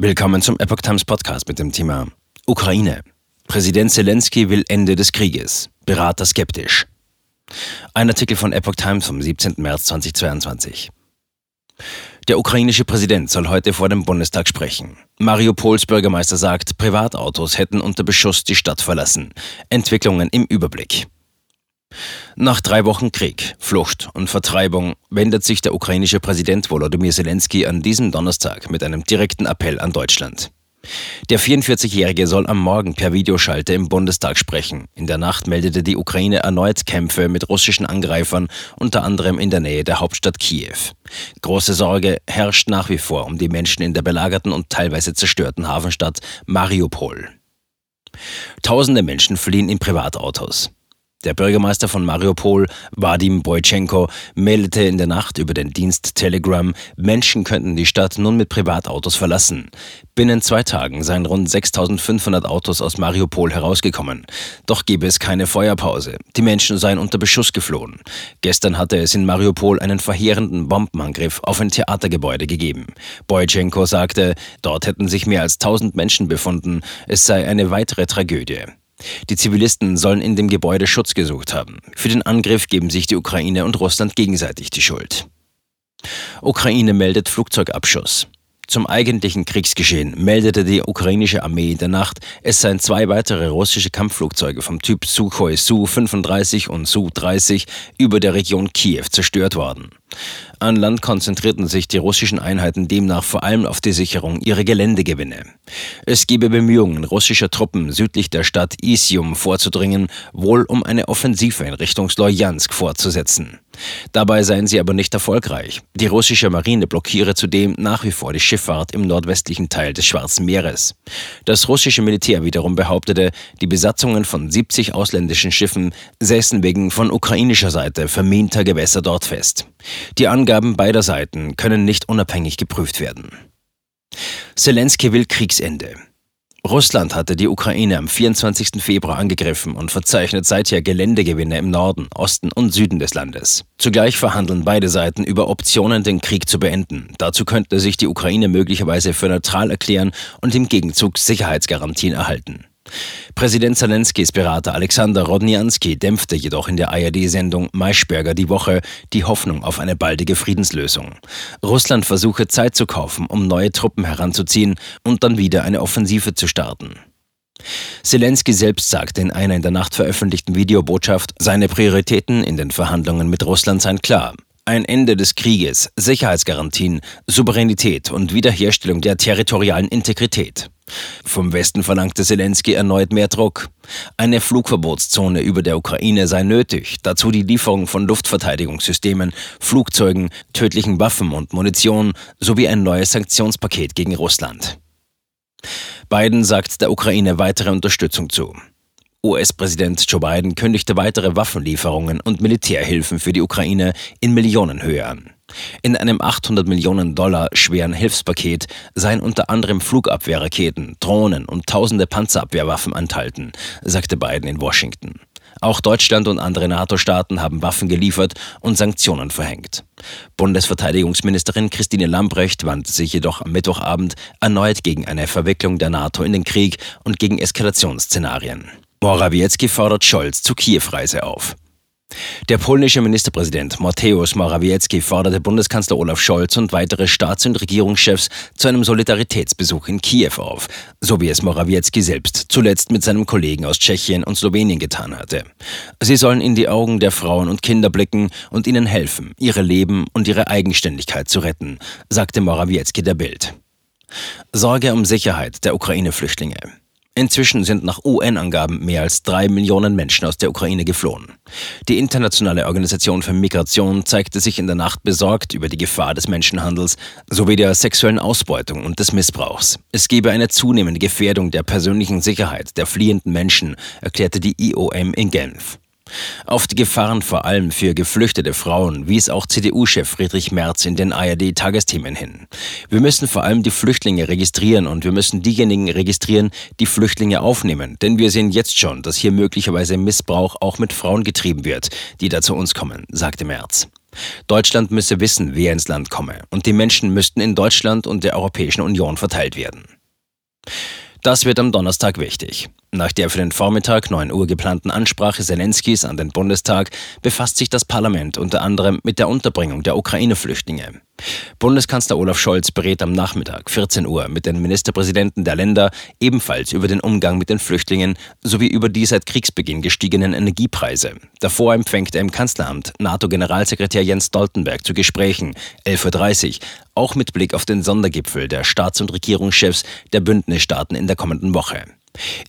Willkommen zum Epoch Times Podcast mit dem Thema Ukraine. Präsident Zelensky will Ende des Krieges. Berater skeptisch. Ein Artikel von Epoch Times vom 17. März 2022. Der ukrainische Präsident soll heute vor dem Bundestag sprechen. Mariupols Bürgermeister sagt, Privatautos hätten unter Beschuss die Stadt verlassen. Entwicklungen im Überblick. Nach drei Wochen Krieg, Flucht und Vertreibung wendet sich der ukrainische Präsident Volodymyr Zelensky an diesem Donnerstag mit einem direkten Appell an Deutschland. Der 44-Jährige soll am Morgen per Videoschalte im Bundestag sprechen. In der Nacht meldete die Ukraine erneut Kämpfe mit russischen Angreifern, unter anderem in der Nähe der Hauptstadt Kiew. Große Sorge herrscht nach wie vor um die Menschen in der belagerten und teilweise zerstörten Hafenstadt Mariupol. Tausende Menschen fliehen in Privatautos. Der Bürgermeister von Mariupol, Vadim Boychenko, meldete in der Nacht über den Dienst Telegram, Menschen könnten die Stadt nun mit Privatautos verlassen. Binnen zwei Tagen seien rund 6500 Autos aus Mariupol herausgekommen. Doch gebe es keine Feuerpause. Die Menschen seien unter Beschuss geflohen. Gestern hatte es in Mariupol einen verheerenden Bombenangriff auf ein Theatergebäude gegeben. Boychenko sagte, dort hätten sich mehr als 1000 Menschen befunden. Es sei eine weitere Tragödie. Die Zivilisten sollen in dem Gebäude Schutz gesucht haben. Für den Angriff geben sich die Ukraine und Russland gegenseitig die Schuld. Ukraine meldet Flugzeugabschuss. Zum eigentlichen Kriegsgeschehen meldete die ukrainische Armee in der Nacht, es seien zwei weitere russische Kampfflugzeuge vom Typ Sukhoi Su-35 und Su-30 über der Region Kiew zerstört worden. An Land konzentrierten sich die russischen Einheiten demnach vor allem auf die Sicherung ihrer Geländegewinne. Es gebe Bemühungen russischer Truppen südlich der Stadt Isium vorzudringen, wohl um eine Offensive in Richtung Slojansk fortzusetzen. Dabei seien sie aber nicht erfolgreich. Die russische Marine blockiere zudem nach wie vor die Schifffahrt im nordwestlichen Teil des Schwarzen Meeres. Das russische Militär wiederum behauptete, die Besatzungen von 70 ausländischen Schiffen säßen wegen von ukrainischer Seite verminter Gewässer dort fest. Die Angaben beider Seiten können nicht unabhängig geprüft werden. Zelensky will Kriegsende. Russland hatte die Ukraine am 24. Februar angegriffen und verzeichnet seither Geländegewinne im Norden, Osten und Süden des Landes. Zugleich verhandeln beide Seiten über Optionen, den Krieg zu beenden. Dazu könnte sich die Ukraine möglicherweise für neutral erklären und im Gegenzug Sicherheitsgarantien erhalten. Präsident Zelenskys Berater Alexander Rodnianski dämpfte jedoch in der ARD-Sendung Maischberger die Woche die Hoffnung auf eine baldige Friedenslösung. Russland versuche Zeit zu kaufen, um neue Truppen heranzuziehen und dann wieder eine Offensive zu starten. Zelensky selbst sagte in einer in der Nacht veröffentlichten Videobotschaft, seine Prioritäten in den Verhandlungen mit Russland seien klar. Ein Ende des Krieges, Sicherheitsgarantien, Souveränität und Wiederherstellung der territorialen Integrität. Vom Westen verlangte Zelensky erneut mehr Druck. Eine Flugverbotszone über der Ukraine sei nötig, dazu die Lieferung von Luftverteidigungssystemen, Flugzeugen, tödlichen Waffen und Munition sowie ein neues Sanktionspaket gegen Russland. Biden sagt der Ukraine weitere Unterstützung zu. US-Präsident Joe Biden kündigte weitere Waffenlieferungen und Militärhilfen für die Ukraine in Millionenhöhe an. In einem 800 Millionen Dollar schweren Hilfspaket seien unter anderem Flugabwehrraketen, Drohnen und tausende Panzerabwehrwaffen enthalten, sagte Biden in Washington. Auch Deutschland und andere NATO-Staaten haben Waffen geliefert und Sanktionen verhängt. Bundesverteidigungsministerin Christine Lambrecht wandte sich jedoch am Mittwochabend erneut gegen eine Verwicklung der NATO in den Krieg und gegen Eskalationsszenarien. Morawiecki fordert Scholz zur Kiew-Reise auf. Der polnische Ministerpräsident Mateusz Morawiecki forderte Bundeskanzler Olaf Scholz und weitere Staats- und Regierungschefs zu einem Solidaritätsbesuch in Kiew auf, so wie es Morawiecki selbst zuletzt mit seinem Kollegen aus Tschechien und Slowenien getan hatte. Sie sollen in die Augen der Frauen und Kinder blicken und ihnen helfen, ihre Leben und ihre Eigenständigkeit zu retten, sagte Morawiecki der Bild. Sorge um Sicherheit der Ukraine-Flüchtlinge. Inzwischen sind nach UN-Angaben mehr als drei Millionen Menschen aus der Ukraine geflohen. Die Internationale Organisation für Migration zeigte sich in der Nacht besorgt über die Gefahr des Menschenhandels sowie der sexuellen Ausbeutung und des Missbrauchs. Es gebe eine zunehmende Gefährdung der persönlichen Sicherheit der fliehenden Menschen, erklärte die IOM in Genf. Auf die Gefahren vor allem für geflüchtete Frauen wies auch CDU-Chef Friedrich Merz in den ARD-Tagesthemen hin. Wir müssen vor allem die Flüchtlinge registrieren und wir müssen diejenigen registrieren, die Flüchtlinge aufnehmen. Denn wir sehen jetzt schon, dass hier möglicherweise Missbrauch auch mit Frauen getrieben wird, die da zu uns kommen, sagte Merz. Deutschland müsse wissen, wer ins Land komme, und die Menschen müssten in Deutschland und der Europäischen Union verteilt werden. Das wird am Donnerstag wichtig. Nach der für den Vormittag 9 Uhr geplanten Ansprache Zelenskis an den Bundestag befasst sich das Parlament unter anderem mit der Unterbringung der Ukraine-Flüchtlinge. Bundeskanzler Olaf Scholz berät am Nachmittag 14 Uhr mit den Ministerpräsidenten der Länder ebenfalls über den Umgang mit den Flüchtlingen sowie über die seit Kriegsbeginn gestiegenen Energiepreise. Davor empfängt er im Kanzleramt NATO-Generalsekretär Jens Stoltenberg zu Gesprächen 11.30 Uhr, auch mit Blick auf den Sondergipfel der Staats- und Regierungschefs der Bündnisstaaten in der kommenden Woche.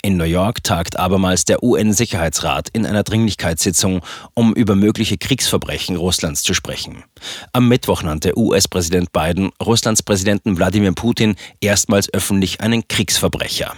In New York tagt abermals der UN-Sicherheitsrat in einer Dringlichkeitssitzung, um über mögliche Kriegsverbrechen Russlands zu sprechen. Am Mittwoch nannte US-Präsident Biden Russlands Präsidenten Wladimir Putin erstmals öffentlich einen Kriegsverbrecher.